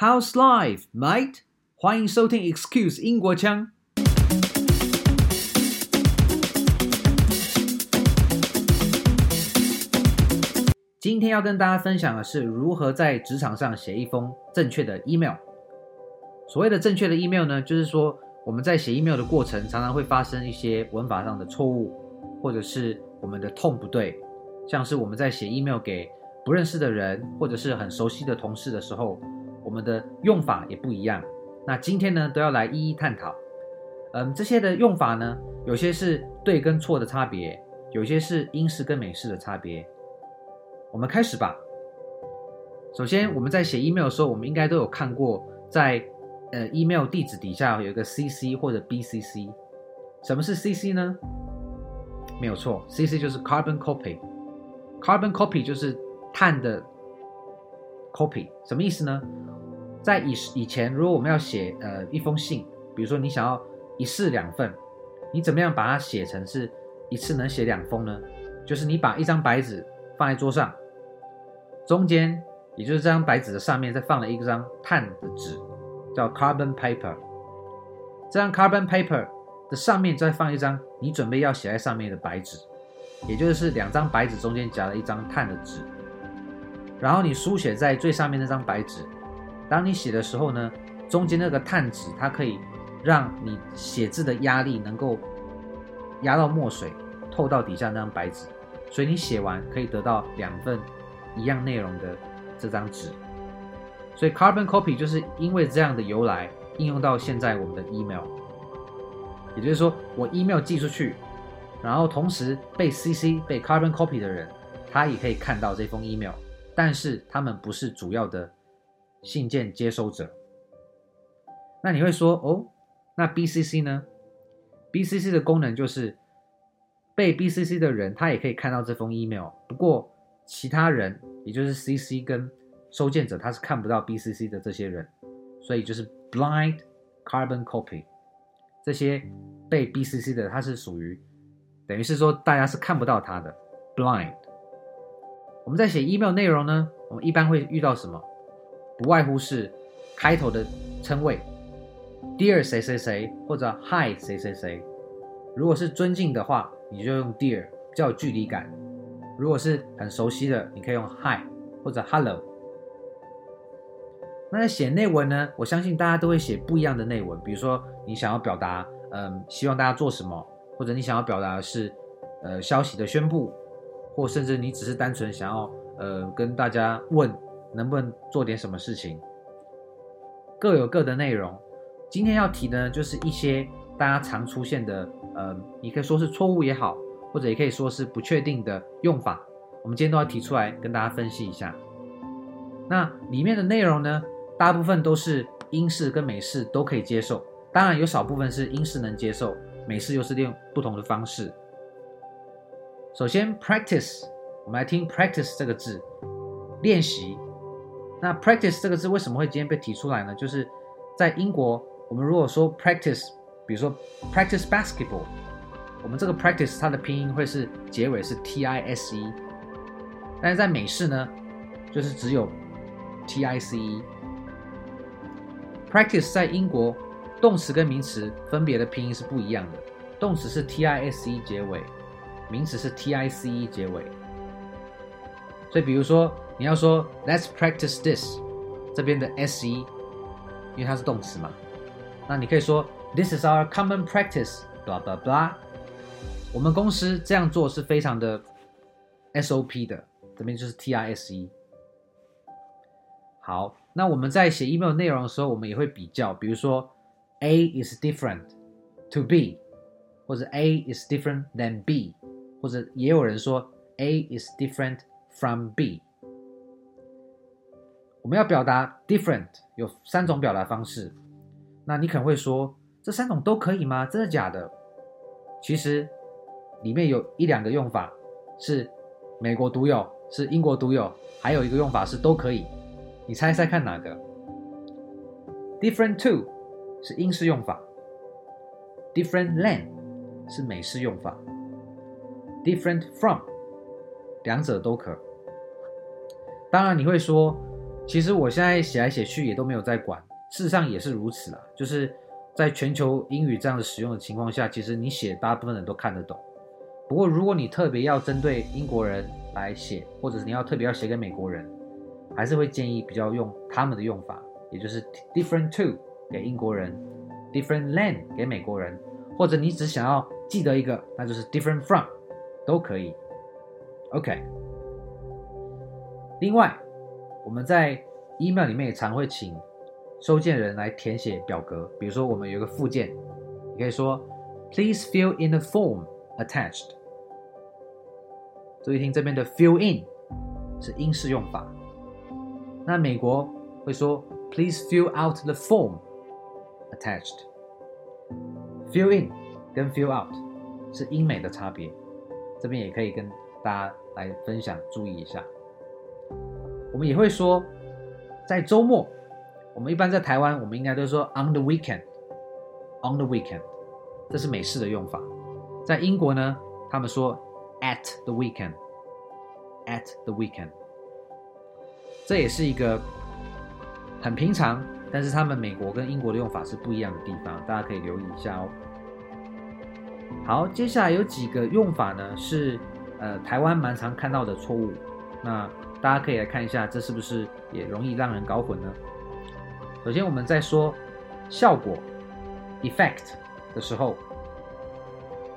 How's life, mate？欢迎收听 Excuse 英国腔。今天要跟大家分享的是如何在职场上写一封正确的 email。所谓的正确的 email 呢，就是说我们在写 email 的过程，常常会发生一些文法上的错误，或者是我们的痛不对，像是我们在写 email 给不认识的人，或者是很熟悉的同事的时候。我们的用法也不一样，那今天呢都要来一一探讨。嗯，这些的用法呢，有些是对跟错的差别，有些是英式跟美式的差别。我们开始吧。首先，我们在写 email 的时候，我们应该都有看过，在呃 email 地址底下有一个 CC 或者 BCC。什么是 CC 呢？没有错，CC 就是 carbon copy。carbon copy 就是碳的 copy，什么意思呢？在以以前，如果我们要写呃一封信，比如说你想要一式两份，你怎么样把它写成是一次能写两封呢？就是你把一张白纸放在桌上，中间也就是这张白纸的上面再放了一张碳的纸，叫 carbon paper。这张 carbon paper 的上面再放一张你准备要写在上面的白纸，也就是两张白纸中间夹了一张碳的纸，然后你书写在最上面那张白纸。当你写的时候呢，中间那个碳纸它可以让你写字的压力能够压到墨水透到底下那张白纸，所以你写完可以得到两份一样内容的这张纸。所以 carbon copy 就是因为这样的由来应用到现在我们的 email，也就是说我 email 寄出去，然后同时被 CC 被 carbon copy 的人，他也可以看到这封 email，但是他们不是主要的。信件接收者，那你会说哦，那 BCC 呢？BCC 的功能就是被 BCC 的人，他也可以看到这封 email。不过其他人，也就是 CC 跟收件者，他是看不到 BCC 的这些人，所以就是 blind carbon copy。这些被 BCC 的，他是属于等于是说大家是看不到他的 blind。我们在写 email 内容呢，我们一般会遇到什么？不外乎是开头的称谓，Dear 谁谁谁或者 Hi 谁谁谁。如果是尊敬的话，你就用 Dear，比较有距离感；如果是很熟悉的，你可以用 Hi 或者 Hello。那在写内文呢，我相信大家都会写不一样的内文。比如说，你想要表达，嗯，希望大家做什么，或者你想要表达的是，呃，消息的宣布，或甚至你只是单纯想要，呃，跟大家问。能不能做点什么事情？各有各的内容。今天要提的呢，就是一些大家常出现的，呃，你可以说是错误也好，或者也可以说是不确定的用法。我们今天都要提出来跟大家分析一下。那里面的内容呢，大部分都是英式跟美式都可以接受，当然有少部分是英式能接受，美式又是用不同的方式。首先，practice，我们来听 practice 这个字，练习。那 practice 这个字为什么会今天被提出来呢？就是在英国，我们如果说 practice，比如说 practice basketball，我们这个 practice 它的拼音会是结尾是 t i s e，但是在美式呢，就是只有 t i c e。practice 在英国动词跟名词分别的拼音是不一样的，动词是 t i s e 结尾，名词是 t i c e 结尾。所以比如说。你要说 Let's practice this，这边的 se，因为它是动词嘛，那你可以说 This is our common practice，blah blah blah。我们公司这样做是非常的 SOP 的，这边就是 TISE。好，那我们在写 email 内容的时候，我们也会比较，比如说 A is different to B，或者 A is different than B，或者也有人说 A is different from B。我们要表达 different 有三种表达方式，那你可能会说，这三种都可以吗？真的假的？其实里面有一两个用法是美国独有，是英国独有，还有一个用法是都可以。你猜猜看哪个？Different to 是英式用法，Different than 是美式用法，Different from 两者都可。当然你会说。其实我现在写来写去也都没有在管，事实上也是如此啦。就是在全球英语这样的使用的情况下，其实你写大部分人都看得懂。不过如果你特别要针对英国人来写，或者是你要特别要写给美国人，还是会建议比较用他们的用法，也就是 different to 给英国人，different than 给美国人，或者你只想要记得一个，那就是 different from 都可以。OK。另外，我们在 email 里面也常会请收件人来填写表格，比如说我们有一个附件，你可以说 Please fill in the form attached。注意听这边的 fill in 是英式用法，那美国会说 Please fill out the form attached。fill in 跟 fill out 是英美的差别，这边也可以跟大家来分享，注意一下。我们也会说，在周末，我们一般在台湾，我们应该都说 on the weekend，on the weekend，这是美式的用法。在英国呢，他们说 at the weekend，at the weekend，这也是一个很平常，但是他们美国跟英国的用法是不一样的地方，大家可以留意一下哦。好，接下来有几个用法呢，是呃台湾蛮常看到的错误，那。大家可以来看一下，这是不是也容易让人搞混呢？首先，我们在说效果 （effect） 的时候，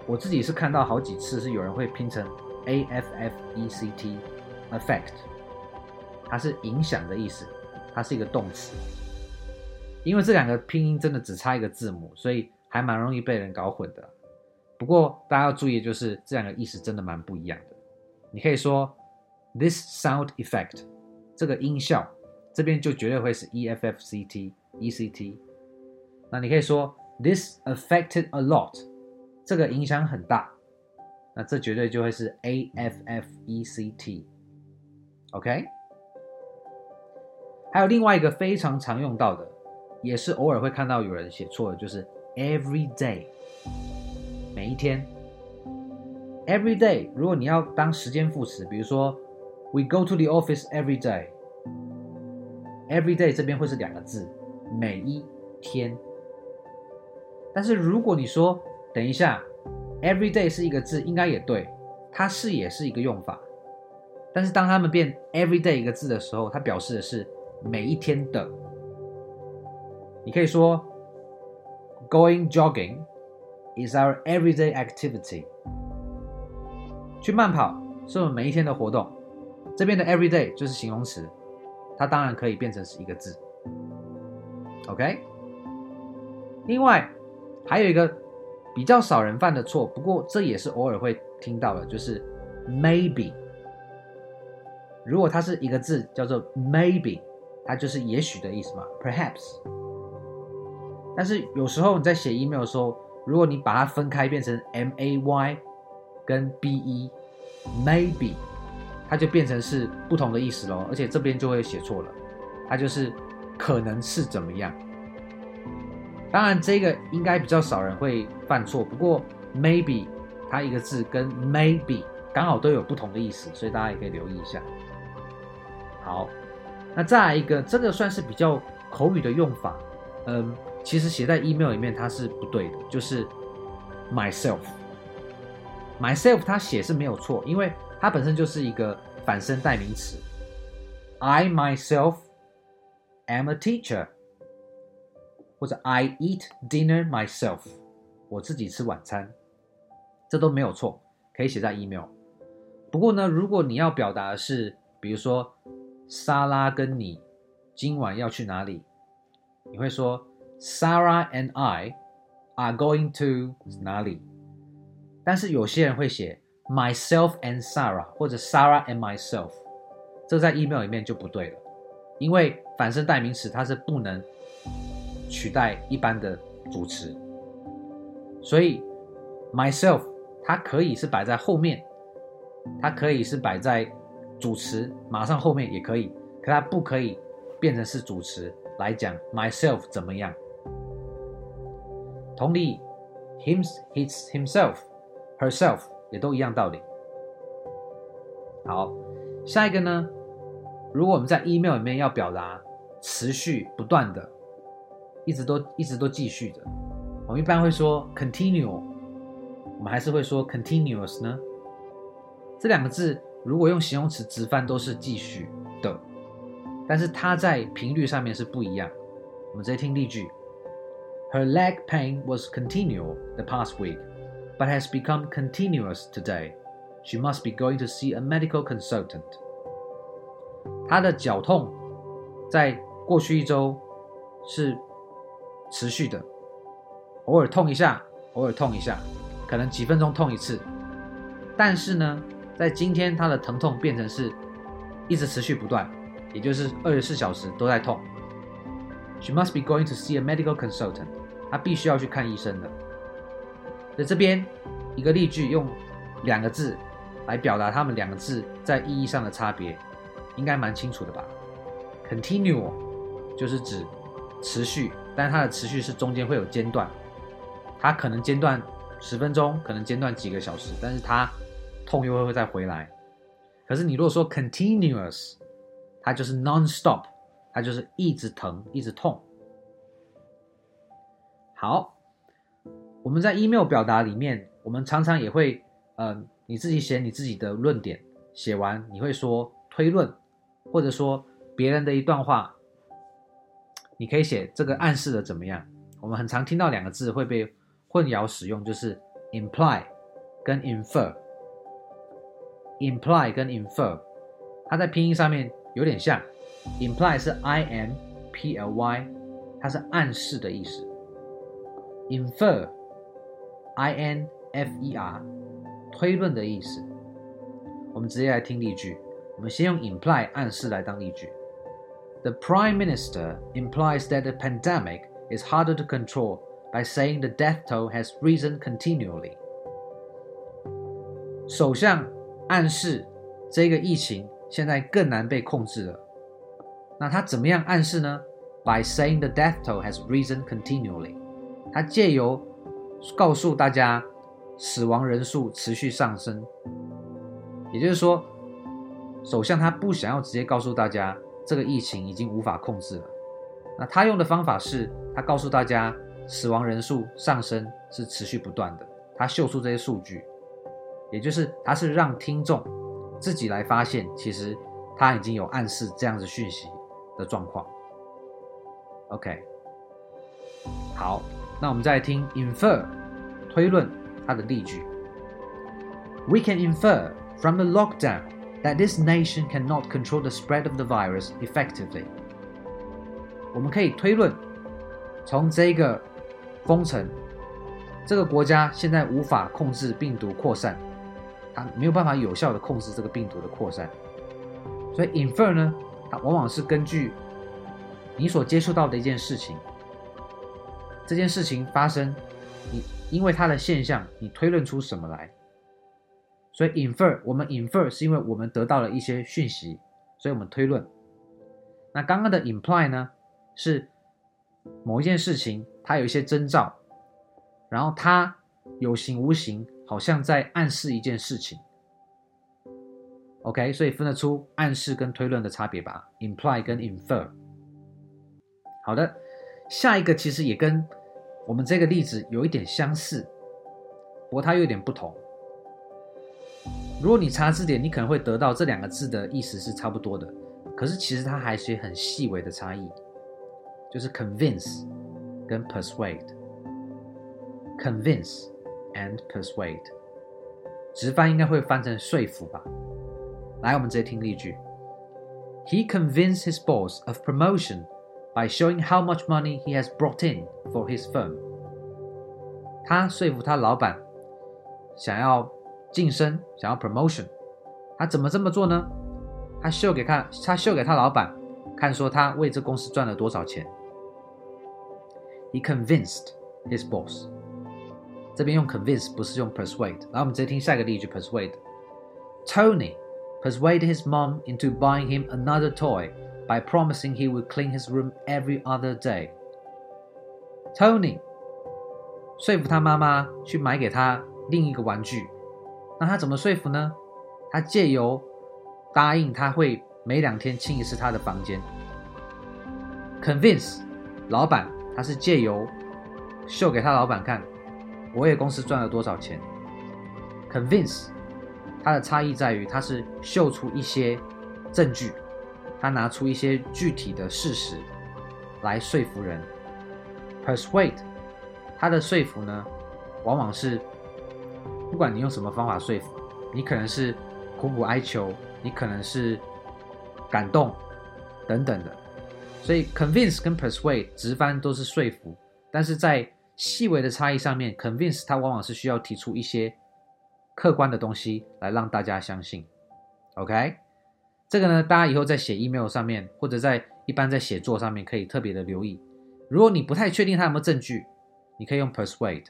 我自己是看到好几次是有人会拼成 a f f e c t（effect），它是影响的意思，它是一个动词。因为这两个拼音真的只差一个字母，所以还蛮容易被人搞混的。不过大家要注意，就是这两个意思真的蛮不一样的。你可以说。This sound effect，这个音效，这边就绝对会是 e f f c t e c t。那你可以说 This affected a lot，这个影响很大。那这绝对就会是 a f f e c t。OK。还有另外一个非常常用到的，也是偶尔会看到有人写错的，就是 every day，每一天。Every day，如果你要当时间副词，比如说。We go to the office every day. Every day 这边会是两个字，每一天。但是如果你说等一下，every day 是一个字，应该也对，它是也是一个用法。但是当它们变 every day 一个字的时候，它表示的是每一天的。你可以说，Going jogging is our everyday activity. 去慢跑是我们每一天的活动。这边的 every day 就是形容词，它当然可以变成是一个字。OK。另外还有一个比较少人犯的错，不过这也是偶尔会听到的，就是 maybe。如果它是一个字叫做 maybe，它就是也许的意思嘛，perhaps。但是有时候你在写 email 的时候，如果你把它分开变成 m a y 跟 b e，maybe。它就变成是不同的意思喽，而且这边就会写错了，它就是可能是怎么样。当然，这个应该比较少人会犯错，不过 maybe 它一个字跟 maybe 刚好都有不同的意思，所以大家也可以留意一下。好，那再来一个，这个算是比较口语的用法，嗯，其实写在 email 里面它是不对的，就是 myself，myself 它写是没有错，因为。它本身就是一个反身代名词。I myself am a teacher，或者 I eat dinner myself，我自己吃晚餐，这都没有错，可以写在 email。不过呢，如果你要表达的是，比如说莎拉跟你今晚要去哪里，你会说 Sarah and I are going to 哪里？但是有些人会写。Myself and Sarah，或者 Sarah and myself，这在 email 里面就不对了，因为反身代名词它是不能取代一般的主词，所以 myself 它可以是摆在后面，它可以是摆在主词马上后面也可以，可它不可以变成是主词来讲 myself 怎么样。同理，him、his、himself、herself。也都一样道理。好，下一个呢？如果我们在 email 里面要表达持续不断的，一直都一直都继续的，我们一般会说 continue，我们还是会说 continuous 呢？这两个字如果用形容词直翻都是继续的，但是它在频率上面是不一样。我们直接听例句 ：Her leg pain was continual the past week, but has become continuous today. She must be going to see a medical consultant. 她的脚痛在过去一周是持续的，偶尔痛一下，偶尔痛一下，可能几分钟痛一次。但是呢，在今天她的疼痛变成是一直持续不断，也就是二十四小时都在痛。She must be going to see a medical consultant. 他必须要去看医生的。在这边一个例句用两个字来表达他们两个字在意义上的差别。应该蛮清楚的吧？Continue 就是指持续，但是它的持续是中间会有间断，它可能间断十分钟，可能间断几个小时，但是它痛又会再回来。可是你如果说 continuous，它就是 non-stop，它就是一直疼，一直痛。好，我们在 email 表达里面，我们常常也会，呃，你自己写你自己的论点，写完你会说推论。或者说别人的一段话，你可以写这个暗示的怎么样？我们很常听到两个字会被混淆使用，就是 imply 跟 infer。imply 跟 infer，它在拼音上面有点像，imply 是 i m p l y，它是暗示的意思 ；infer i n f e r，推论的意思。我们直接来听例句。我们先用 imply 暗示来当例句。The Prime Minister implies that the pandemic is harder to control by saying the death toll has risen continually。首相暗示这个疫情现在更难被控制了。那他怎么样暗示呢？By saying the death toll has risen continually。 他借由告诉大家死亡人数持续上升，也就是说。首相他不想要直接告诉大家这个疫情已经无法控制了，那他用的方法是，他告诉大家死亡人数上升是持续不断的，他秀出这些数据，也就是他是让听众自己来发现，其实他已经有暗示这样子讯息的状况。OK，好，那我们再来听 infer 推论它的例句，We can infer from the lockdown。That this nation cannot control the spread of the virus effectively。我们可以推论，从这个封城，这个国家现在无法控制病毒扩散，它没有办法有效的控制这个病毒的扩散。所以 infer 呢，它往往是根据你所接触到的一件事情，这件事情发生，你因为它的现象，你推论出什么来？所以 infer，我们 infer 是因为我们得到了一些讯息，所以我们推论。那刚刚的 imply 呢，是某一件事情它有一些征兆，然后它有形无形，好像在暗示一件事情。OK，所以分得出暗示跟推论的差别吧，imply 跟 infer。好的，下一个其实也跟我们这个例子有一点相似，不过它有点不同。如果你查字典，你可能会得到这两个字的意思是差不多的，可是其实它还是很细微的差异，就是 convince 跟 persuade，convince and persuade，直翻应该会翻成说服吧。来，我们直接听例句：He convinced his boss of promotion by showing how much money he has brought in for his firm。他说服他老板想要。晋升，想要 promotion，他怎么这么做呢？他秀给他，他秀给他老板看，说他为这公司赚了多少钱。He convinced his boss。这边用 convince 不是用 persuade。然后我们直接听下一个例句：persuade。Tony persuaded his mom into buying him another toy by promising he would clean his room every other day。Tony 说服他妈妈去买给他另一个玩具。那他怎么说服呢？他借由答应他会每两天清一次他的房间。Convince 老板，他是借由秀给他老板看，我也公司赚了多少钱。Convince 它的差异在于，它是秀出一些证据，他拿出一些具体的事实来说服人。Persuade 他的说服呢，往往是不管你用什么方法说服，你可能是苦苦哀求，你可能是感动等等的。所以 convince 跟 persuade 直翻都是说服，但是在细微的差异上面，convince 它往往是需要提出一些客观的东西来让大家相信。OK，这个呢，大家以后在写 email 上面，或者在一般在写作上面，可以特别的留意。如果你不太确定他有没有证据，你可以用 persuade。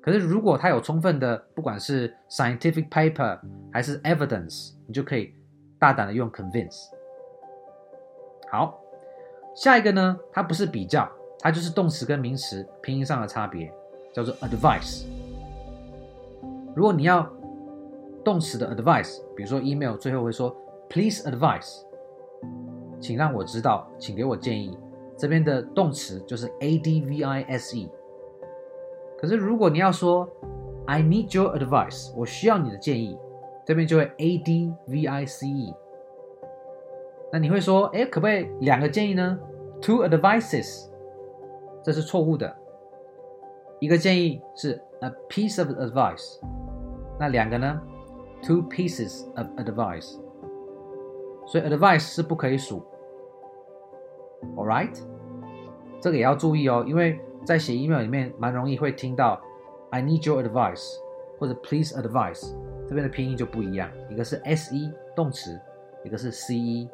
可是如果他有充分的，不管是 scientific paper 还是 evidence，你就可以大胆的用 convince。好。下一个呢，它不是比较，它就是动词跟名词拼音上的差别，叫做 advice。如果你要动词的 advice，比如说 email 最后会说 please advise，请让我知道，请给我建议。这边的动词就是 advise。可是如果你要说 I need your advice，我需要你的建议，这边就会 advice。那你会说，哎，可不可以两个建议呢？Two advices，这是错误的。一个建议是 a piece of advice，那两个呢？Two pieces of advice。所以 advice 是不可以数。All right，这个也要注意哦，因为在写 email 里面蛮容易会听到 I need your advice 或者 please advise，这边的拼音就不一样，一个是 se 动词，一个是 ce。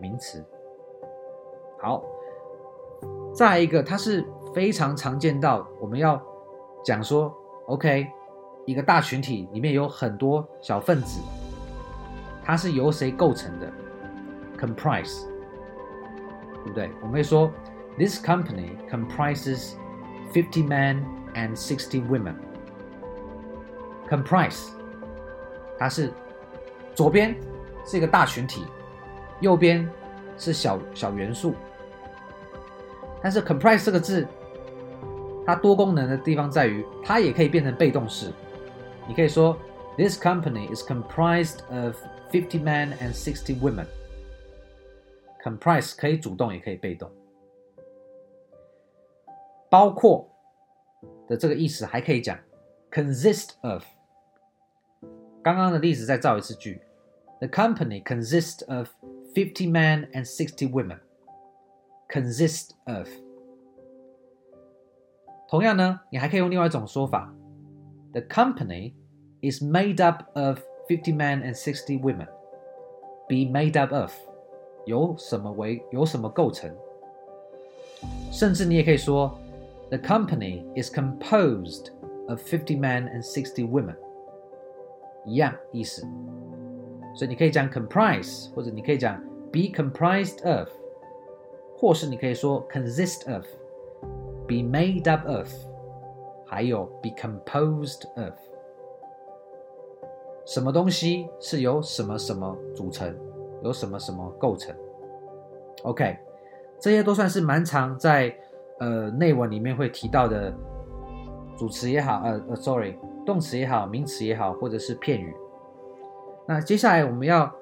名词，好，再一个，它是非常常见到，我们要讲说，OK，一个大群体里面有很多小分子，它是由谁构成的 ？Comprise，对不对？我们会说，This company comprises fifty men and sixty women。Comprise，它是左边是一个大群体。右边是小小元素，但是 comprise 这个字，它多功能的地方在于，它也可以变成被动式。你可以说，This company is comprised of fifty men and sixty women。 comprise 可以主动，也可以被动。包括的这个意思还可以讲 consist of。刚刚的例子再造一次句：The company consists of Fifty men and sixty women consist of。同样呢，你还可以用另外一种说法：The company is made up of fifty men and sixty women。Be made up of， 由什么为由什么构成？甚至你也可以说：The company is composed of fifty men and sixty women。一样意思。所以你可以讲 comprise，或者你可以讲 be comprised of，或是你可以说 consist of，be made up of，还有 be composed of。什么东西是由什么什么组成， 由什么什么构成？OK，这些都算是蛮常在呃内文里面会提到的主词也好，呃呃，sorry，动词也好，名词也好，或者是片语。那接下来我们要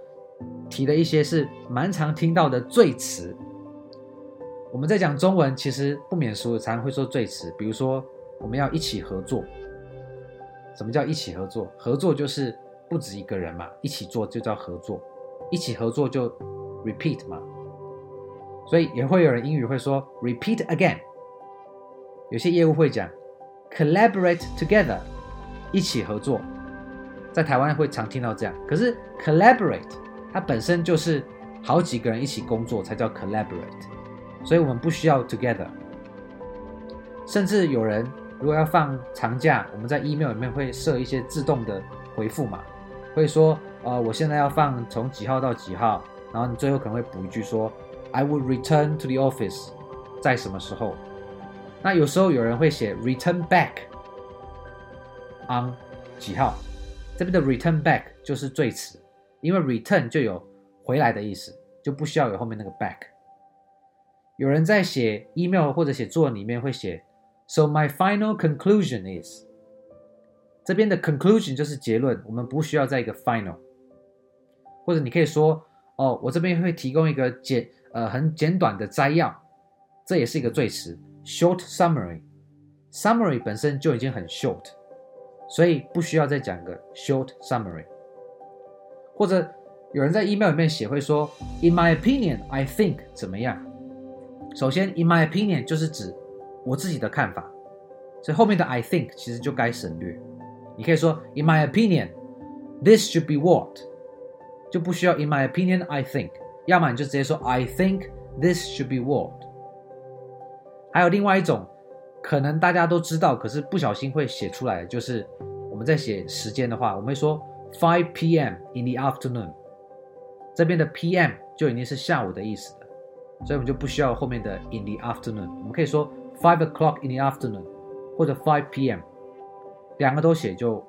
提的一些是蛮常听到的赘词。我们在讲中文，其实不免俗，常常会说赘词。比如说，我们要一起合作。什么叫一起合作？合作就是不止一个人嘛，一起做就叫合作。一起合作就 repeat 嘛。所以也会有人英语会说 repeat again。有些业务会讲 collaborate together，一起合作。在台湾会常听到这样，可是 collaborate 它本身就是好几个人一起工作才叫 collaborate，所以我们不需要 together。甚至有人如果要放长假，我们在 email 里面会设一些自动的回复嘛，会说呃我现在要放从几号到几号，然后你最后可能会补一句说 I will return to the office 在什么时候。那有时候有人会写 return back on 几号。这边的 return back 就是最迟，因为 return 就有回来的意思，就不需要有后面那个 back。有人在写 email 或者写作文里面会写，So my final conclusion is，这边的 conclusion 就是结论，我们不需要再一个 final。或者你可以说，哦，我这边会提供一个简呃很简短的摘要，这也是一个赘词，short summary。summary 本身就已经很 short，所以不需要再讲个 short summary。或者有人在 email 里面写会说，In my opinion, I think 怎么样？首先，In my opinion 就是指我自己的看法，所以后面的 I think 其实就该省略。你可以说，In my opinion, this should be what。就不需要 in my opinion I think，要么你就直接说 I think this should be worked。还有另外一种，可能大家都知道，可是不小心会写出来，就是我们在写时间的话，我们会说 five p.m. in the afternoon。这边的 p.m. 就已经是下午的意思了，所以我们就不需要后面的 in the afternoon，我们可以说 five o'clock in the afternoon 或者 five p.m. 两个都写就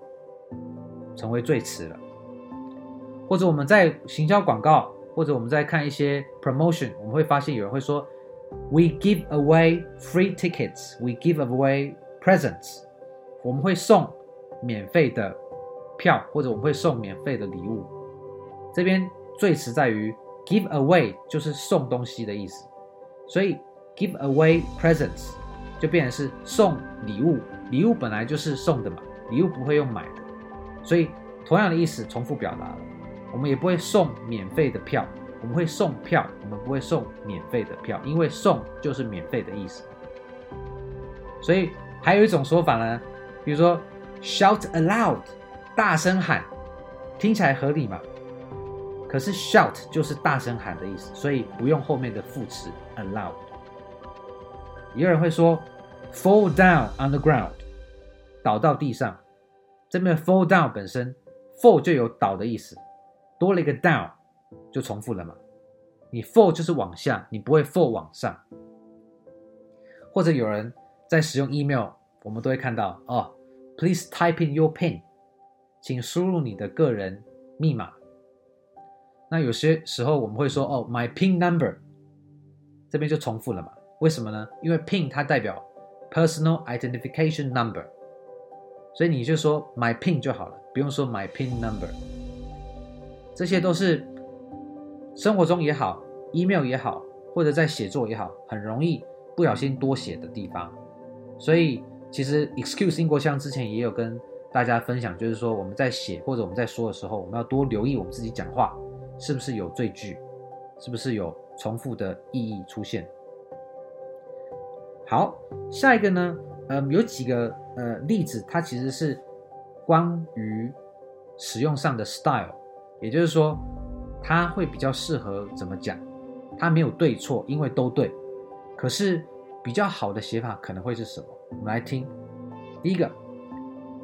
成为最迟了。或者我们在行销广告，或者我们在看一些 promotion，我们会发现有人会说，We give away free tickets, we give away presents。我们会送免费的票，或者我们会送免费的礼物。这边最词在于 give away，就是送东西的意思，所以 give away presents 就变成是送礼物。礼物本来就是送的嘛，礼物不会用买的，所以同样的意思重复表达了。我们也不会送免费的票，我们会送票，我们不会送免费的票，因为送就是免费的意思。所以还有一种说法呢，比如说 shout aloud，大声喊，听起来合理嘛？可是 shout 就是大声喊的意思，所以不用后面的副词 aloud。也有人会说 fall down on the ground，倒到地上。这边 fall down 本身 fall 就有倒的意思。多了一个 down，就重复了嘛。你 fall 就是往下，你不会 fall 往上。或者有人在使用 email，我们都会看到哦，please type in your pin，请输入你的个人密码。那有些时候我们会说哦，my pin number，这边就重复了嘛。为什么呢？因为 pin 它代表 personal identification number，所以你就说 my pin 就好了，不用说 my pin number。这些都是生活中也好，email 也好，或者在写作也好，很容易不小心多写的地方。所以，其实 Excuse 英国腔之前也有跟大家分享，就是说我们在写或者我们在说的时候，我们要多留意我们自己讲话是不是有赘句，是不是有重复的意义出现。好，下一个呢，嗯，有几个呃例子，它其实是关于使用上的 style。也就是说，它会比较适合怎么讲？它没有对错，因为都对。可是比较好的写法可能会是什么？我们来听。第一个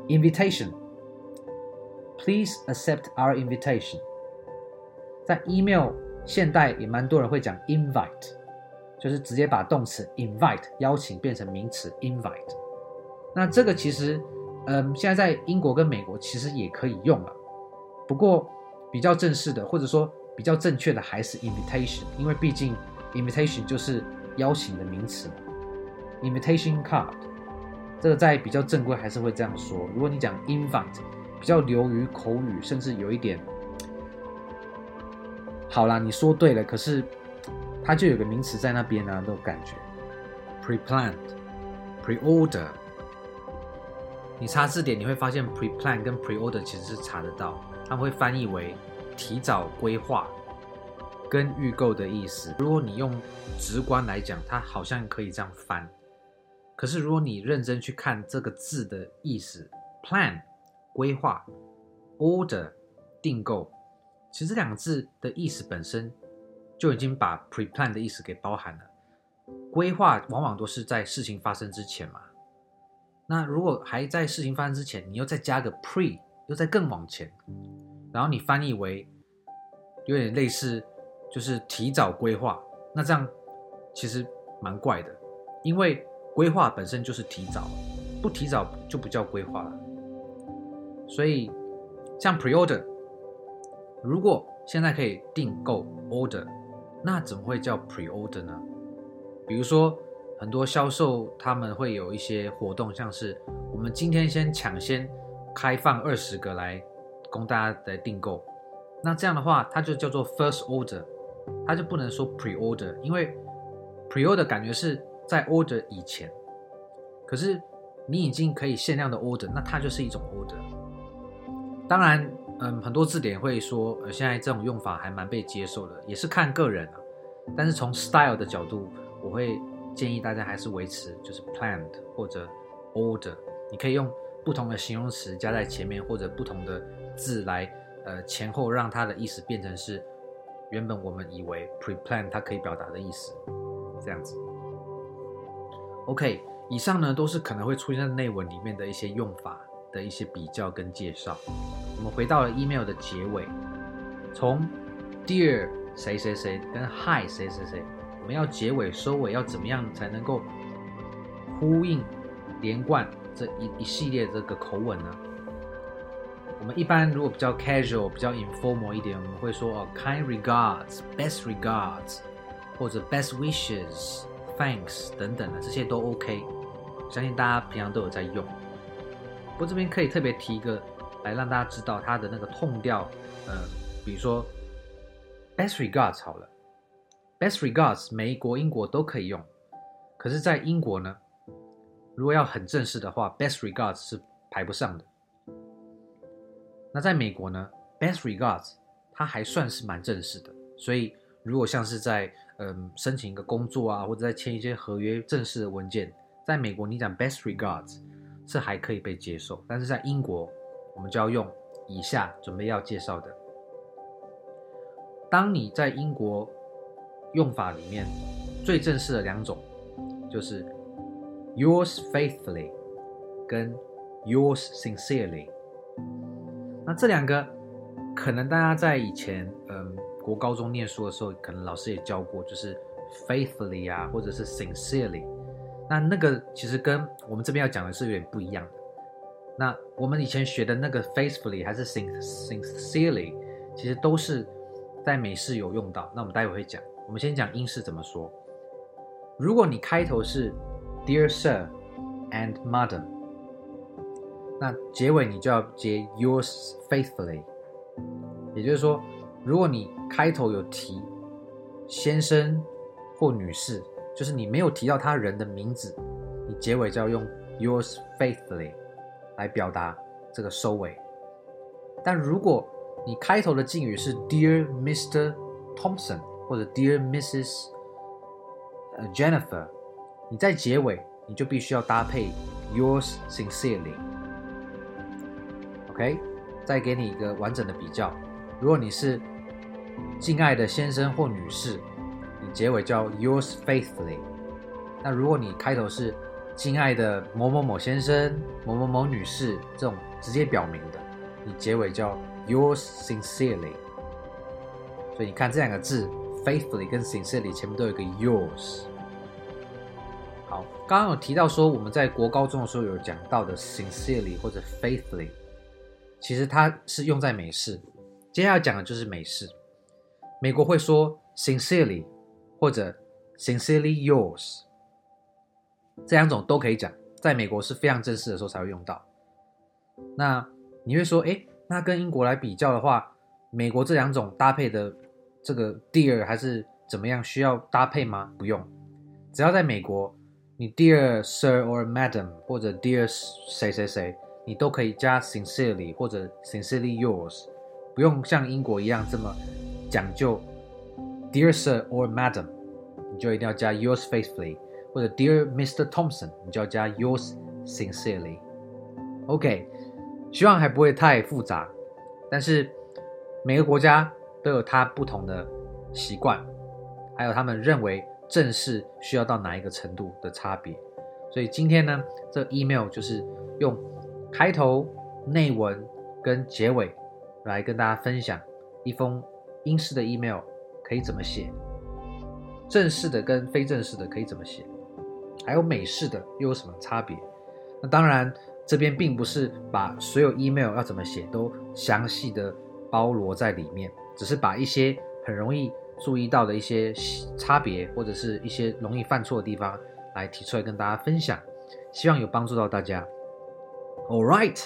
，invitation，please accept our invitation。在 email 现代也蛮多人会讲 invite，就是直接把动词 invite 邀请变成名词 invite。那这个其实，嗯，现在在英国跟美国其实也可以用了，不过。比较正式的，或者说比较正确的，还是 invitation，因为毕竟 invitation 就是邀请的名词嘛。invitation card，这个在比较正规还是会这样说。如果你讲 invite，比较流于口语，甚至有一点，好啦，你说对了，可是它就有个名词在那边呢，那种感觉。pre-planned，pre-order，你查字典你会发现 pre-plan 跟 pre-order 其实是查得到。它会翻译为提早规划跟预购的意思。如果你用直观来讲，它好像可以这样翻。可是如果你认真去看这个字的意思，plan 规划，order 订购，其实这两个字的意思本身就已经把 pre-plan 的意思给包含了。规划往往都是在事情发生之前嘛。那如果还在事情发生之前，你又再加个 pre。又再更往前，然后你翻译为有点类似，就是提早规划。那这样其实蛮怪的，因为规划本身就是提早，不提早就不叫规划了。所以像 pre-order，如果现在可以订购 order，那怎么会叫 pre-order 呢？比如说，很多销售他们会有一些活动，像是我们今天先抢先开放二十个来供大家来订购。那这样的话，它就叫做 first order，它就不能说 pre-order，因为 pre-order 感觉是在 order 以前。可是你已经可以限量的 order，那它就是一种 order。当然，嗯，很多字典会说，呃，现在这种用法还蛮被接受的，也是看个人啊。但是从 style 的角度，我会建议大家还是维持就是 planned 或者 order。你可以用不同的形容词加在前面，或者不同的字来。呃，前后让它的意思变成是原本我们以为 pre-plan 它可以表达的意思，这样子。OK，以上呢都是可能会出现在内文里面的一些用法的一些比较跟介绍。我们回到了 email 的结尾，从 Dear 谁谁谁跟 Hi 谁谁谁，我们要结尾收尾要怎么样才能够呼应连贯这一一系列这个口吻呢？我们一般如果比较 casual、比较 informal 一点，我们会说哦，kind regards、best regards，或者 best wishes、thanks 等等的，这些都 OK。相信大家平常都有在用。不过这边可以特别提一个，来让大家知道它的那个痛调。呃，比如说 best regards 好了，best regards 美国、英国都可以用。可是，在英国呢，如果要很正式的话，best regards 是排不上的。那在美国呢，best regards，它还算是蛮正式的。所以如果像是在嗯申请一个工作啊，或者在签一些合约正式的文件，在美国你讲 best regards 是还可以被接受。但是在英国，我们就要用以下准备要介绍的。当你在英国用法里面最正式的两种，就是 yours faithfully 跟 yours sincerely。那这两个，可能大家在以前，嗯，国高中念书的时候，可能老师也教过，就是 faithfully 啊，或者是 sincerely。那那个其实跟我们这边要讲的是有点不一样的。那我们以前学的那个 faithfully 还是 sincerely，其实都是在美式有用到。那我们待会会讲。我们先讲英式怎么说。如果你开头是 Dear Sir and Madam。那结尾你就要接 yours faithfully，也就是说，如果你开头有提先生或女士，就是你没有提到他人的名字，你结尾就要用 yours faithfully 来表达这个收尾。但如果你开头的敬语是 Dear Mr. Thompson 或者 Dear Mrs. Jennifer，你在结尾你就必须要搭配 yours sincerely。OK，再给你一个完整的比较。如果你是敬爱的先生或女士，你结尾叫 Yours faithfully。那如果你开头是敬爱的某某某先生、某某某女士这种直接表明的，你结尾叫 Yours sincerely。所以你看这两个字 faithfully 跟 sincerely 前面都有一个 Yours。好，刚刚有提到说我们在国高中的时候有讲到的 sincerely 或者 faithfully。其实它是用在美式，接下来讲的就是美式。美国会说 sincerely 或者 sincerely yours，这两种都可以讲，在美国是非常正式的时候才会用到。那你会说，哎，那跟英国来比较的话，美国这两种搭配的这个 dear 还是怎么样？需要搭配吗？不用，只要在美国，你 dear sir or madam 或者 dear 谁谁谁。你都可以加 sincerely 或者 sincerely yours，不用像英国一样这么讲究。Dear Sir or Madam，你就一定要加 yours faithfully，或者 Dear Mr. Thompson，你就要加 yours sincerely。OK，希望还不会太复杂，但是每个国家都有它不同的习惯，还有他们认为正式需要到哪一个程度的差别。所以今天呢，这 email 就是用。开头、内文跟结尾，来跟大家分享一封英式的 email 可以怎么写，正式的跟非正式的可以怎么写，还有美式的又有什么差别？那当然，这边并不是把所有 email 要怎么写都详细的包罗在里面，只是把一些很容易注意到的一些差别，或者是一些容易犯错的地方，来提出来跟大家分享，希望有帮助到大家。All right，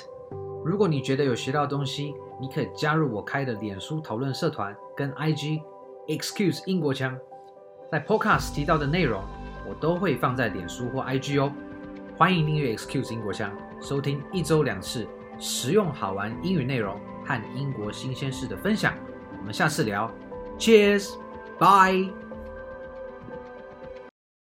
如果你觉得有学到东西，你可以加入我开的脸书讨论社团跟 IG Excuse 英国腔，在 Podcast 提到的内容，我都会放在脸书或 IG 哦。欢迎订阅 Excuse 英国腔，收听一周两次实用好玩英语内容和英国新鲜事的分享。我们下次聊，Cheers Bye.